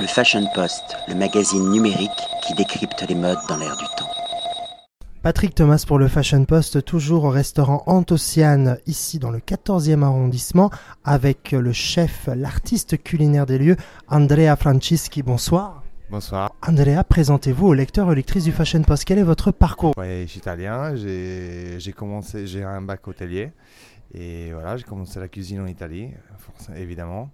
Le Fashion Post, le magazine numérique qui décrypte les modes dans l'air du temps. Patrick Thomas pour le Fashion Post, toujours au restaurant Antociane, ici dans le 14e arrondissement, avec le chef, l'artiste culinaire des lieux, Andrea Francischi. Bonsoir. Bonsoir. Andrea, présentez-vous au lecteur ou lectrice du Fashion Post. Quel est votre parcours? Ouais, je suis italien, j'ai commencé, j'ai un bac hôtelier et voilà, j'ai commencé la cuisine en Italie, évidemment.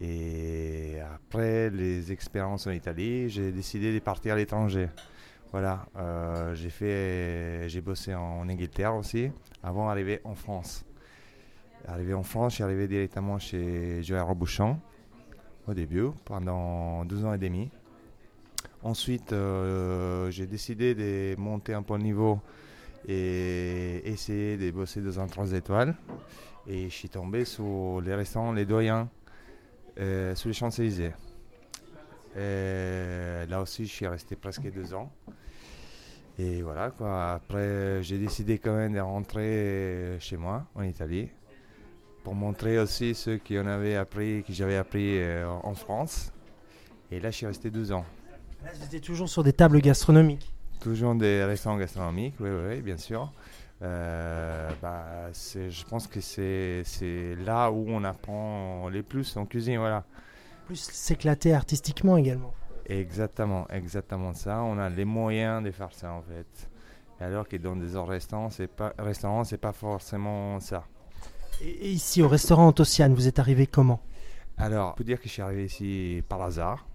Et après les expériences en Italie, j'ai décidé de partir à l'étranger. Voilà, euh, j'ai fait, j'ai bossé en Angleterre aussi, avant d'arriver en France. Arrivé en France, je suis arrivé directement chez Joël Robouchon au début, pendant 12 ans et demi. Ensuite, euh, j'ai décidé de monter un peu le niveau et essayer de bosser dans un 3 étoiles. Et je suis tombé sur les restaurants Les Doyens, sur les Champs-Élysées. Là aussi, je suis resté presque deux ans. Et voilà, quoi. Après, j'ai décidé quand même de rentrer chez moi, en Italie, pour montrer aussi ce qu'on avait appris, que j'avais appris euh, en France. Et là, je suis resté deux ans. Là, vous étiez toujours sur des tables gastronomiques Toujours des restaurants gastronomiques, oui, oui, bien sûr. Euh, bah, je pense que c'est là où on apprend les plus en cuisine, voilà. Plus s'éclater artistiquement également. Exactement, exactement ça. On a les moyens de faire ça en fait. alors que dans des restaurants, c'est pas restaurant, c'est pas forcément ça. Et, ici au restaurant Antociane, vous êtes arrivé comment? Alors, je peux dire que je suis arrivé ici par hasard.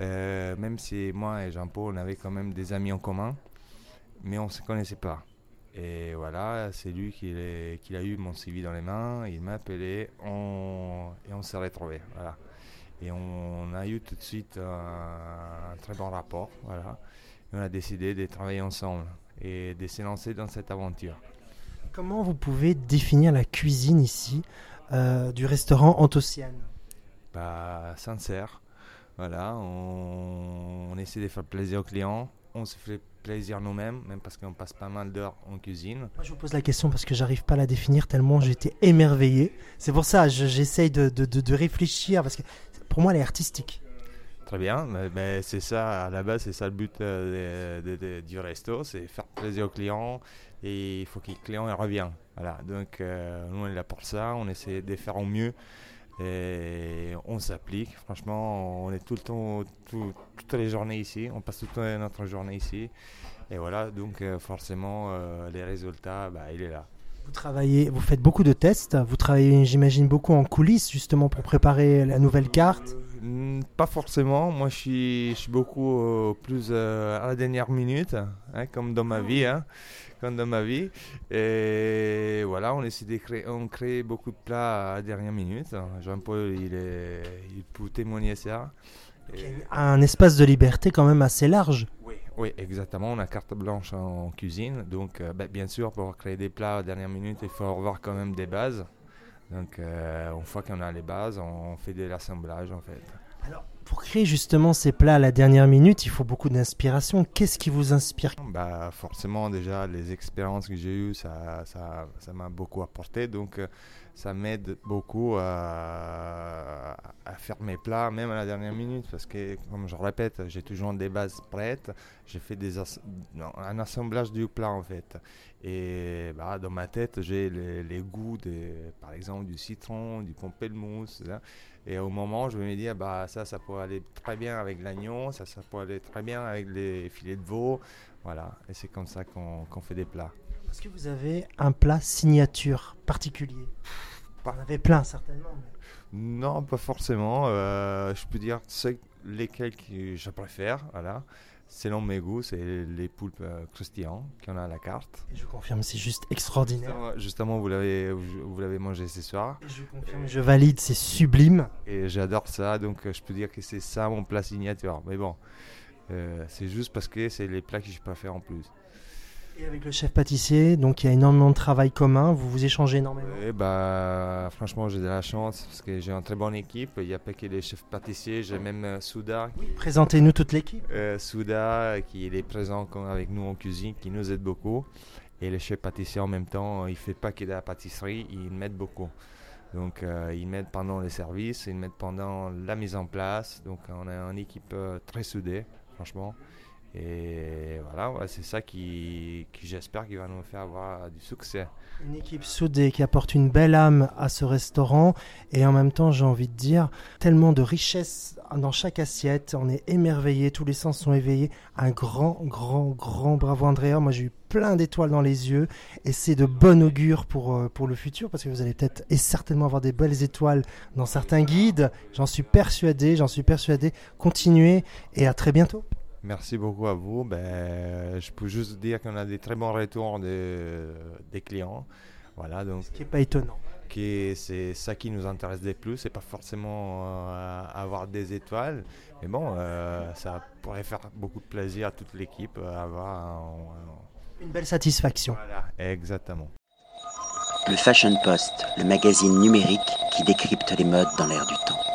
Euh, même si moi et Jean-Paul, on avait quand même des amis en commun, mais on ne se connaissait pas. Et voilà, c'est lui qui, qui, a eu mon CV dans les mains, il m'a appelé on, et on s'est retrouvés. Voilà. Et on, a eu tout de suite un, très bon rapport. Voilà. Et on a décidé de travailler ensemble et de se lancer dans cette aventure. Comment vous pouvez définir la cuisine ici euh, du restaurant Antociane bah, Sincère, voilà, on, essaie de faire plaisir aux clients, on se fait plaisir nous-mêmes, même parce qu'on passe pas mal d'heures en cuisine. je vous pose la question parce que j'arrive pas à la définir tellement j'étais émerveillé. C'est pour ça j'essaye de, de, de, réfléchir parce que pour moi elle est artistique. Très bien, mais, c'est ça, à la base, c'est ça le but euh, du resto, c'est faire plaisir aux clients et il faut que les clients reviennent. Voilà, donc euh, nous on est là pour ça, on essaie de faire au mieux et on s'applique. Franchement, on est tout le temps, toutes les journées ici. On passe toute notre journée ici. Et voilà, donc euh, forcément, euh, les résultats, bah, il est là. Vous travaillez, vous faites beaucoup de tests. Vous travaillez, j'imagine, beaucoup en coulisses justement pour préparer la nouvelle carte. Euh, pas forcément. Moi, je suis, je suis beaucoup plus à la dernière minute, hein, comme dans ma vie. Hein dans ma vie. Et voilà, on essaie de créer, on crée beaucoup de plats à dernière minute. Jean-Paul, il, est, il peut témoigner ça. Un espace de liberté quand même assez large. Oui, oui exactement. On a carte blanche en cuisine. Donc, euh, ben, bien sûr, pour créer des plats à dernière minute, il faut avoir quand même des bases. Donc, euh, une fois qu'on a les bases, on fait de l'assemblage en fait. Alors, pour créer justement ces plats à la dernière minute, il faut beaucoup d'inspiration. Qu'est-ce qui vous inspire? Bah, Forcément, déjà, les expériences que j'ai eues, ça, ça, ça m'a beaucoup apporté. Donc, euh, ça m'aide beaucoup à, faire mes plats, même à la dernière minute. Parce que, comme je répète, j'ai toujours des bases prêtes. J'ai fait un assemblage du plat, en fait. Et bah, dans ma tête, j'ai les, goûts, de, par exemple, du citron, du pamplemousse. Hein. Et au moment, je vais me dire, bah, ça, ça pourrait aller très bien avec l'agneau, ça, ça pourrait aller très bien avec les filets de veau. Voilà, et c'est comme ça qu'on fait des plats. Est-ce que vous avez un plat signature particulier? Vous en avez plein, certainement. Non, pas forcément. Euh, je peux dire lesquels que je préfère. Voilà. Selon mes goûts, c'est les poulpes euh, croustillants qu'on a à la carte. Et je confirme, c'est juste extraordinaire. Justement, vous l'avez vous, l'avez mangé ce soir. Et je confirme, je valide, c'est sublime. Et j'adore ça, donc euh, je peux dire que c'est ça mon plat signature. Mais bon, euh, c'est juste parce que c'est les plats que je préfère en plus. Et avec le chef pâtissier, donc il y a énormément de travail commun, vous vous échangez énormément et bah, Franchement, j'ai de la chance parce que j'ai une très bonne équipe. Il n'y a pas que les chefs pâtissiers, j'ai même euh, Souda. Présentez-nous toute l'équipe. Euh, Souda, qui est présent avec nous en cuisine, qui nous aide beaucoup. Et le chef pâtissier en même temps, il ne fait pas que de la pâtisserie, il m'aide beaucoup. Donc euh, ils m'aident pendant les services, ils m'aident pendant la mise en place. Donc on a une équipe euh, très soudée, franchement. Et voilà, c'est ça qui, qui j'espère qui va nous faire avoir du succès. Une équipe soudée qui apporte une belle âme à ce restaurant et en même temps, j'ai envie de dire, tellement de richesse dans chaque assiette. On est émerveillé, tous les sens sont éveillés. Un grand, grand, grand bravo Andrea. Moi, j'ai eu plein d'étoiles dans les yeux et c'est de bon augure pour, euh, pour le futur parce que vous allez peut-être et certainement avoir des belles étoiles dans certains guides. J'en suis persuadé, j'en suis persuadé. Continuez et à très bientôt. Merci beaucoup à vous. Ben, je peux juste dire qu'on a des très bons retours des clients. Voilà, donc, Ce qui n'est pas étonnant. C'est ça qui nous intéresse le plus. C'est pas forcément euh, avoir des étoiles. Mais bon, euh, ça pourrait faire beaucoup de plaisir à toute l'équipe. Euh, avoir Une belle satisfaction. Voilà, exactement. Le Fashion Post, le magazine numérique qui décrypte les modes dans l'air du temps.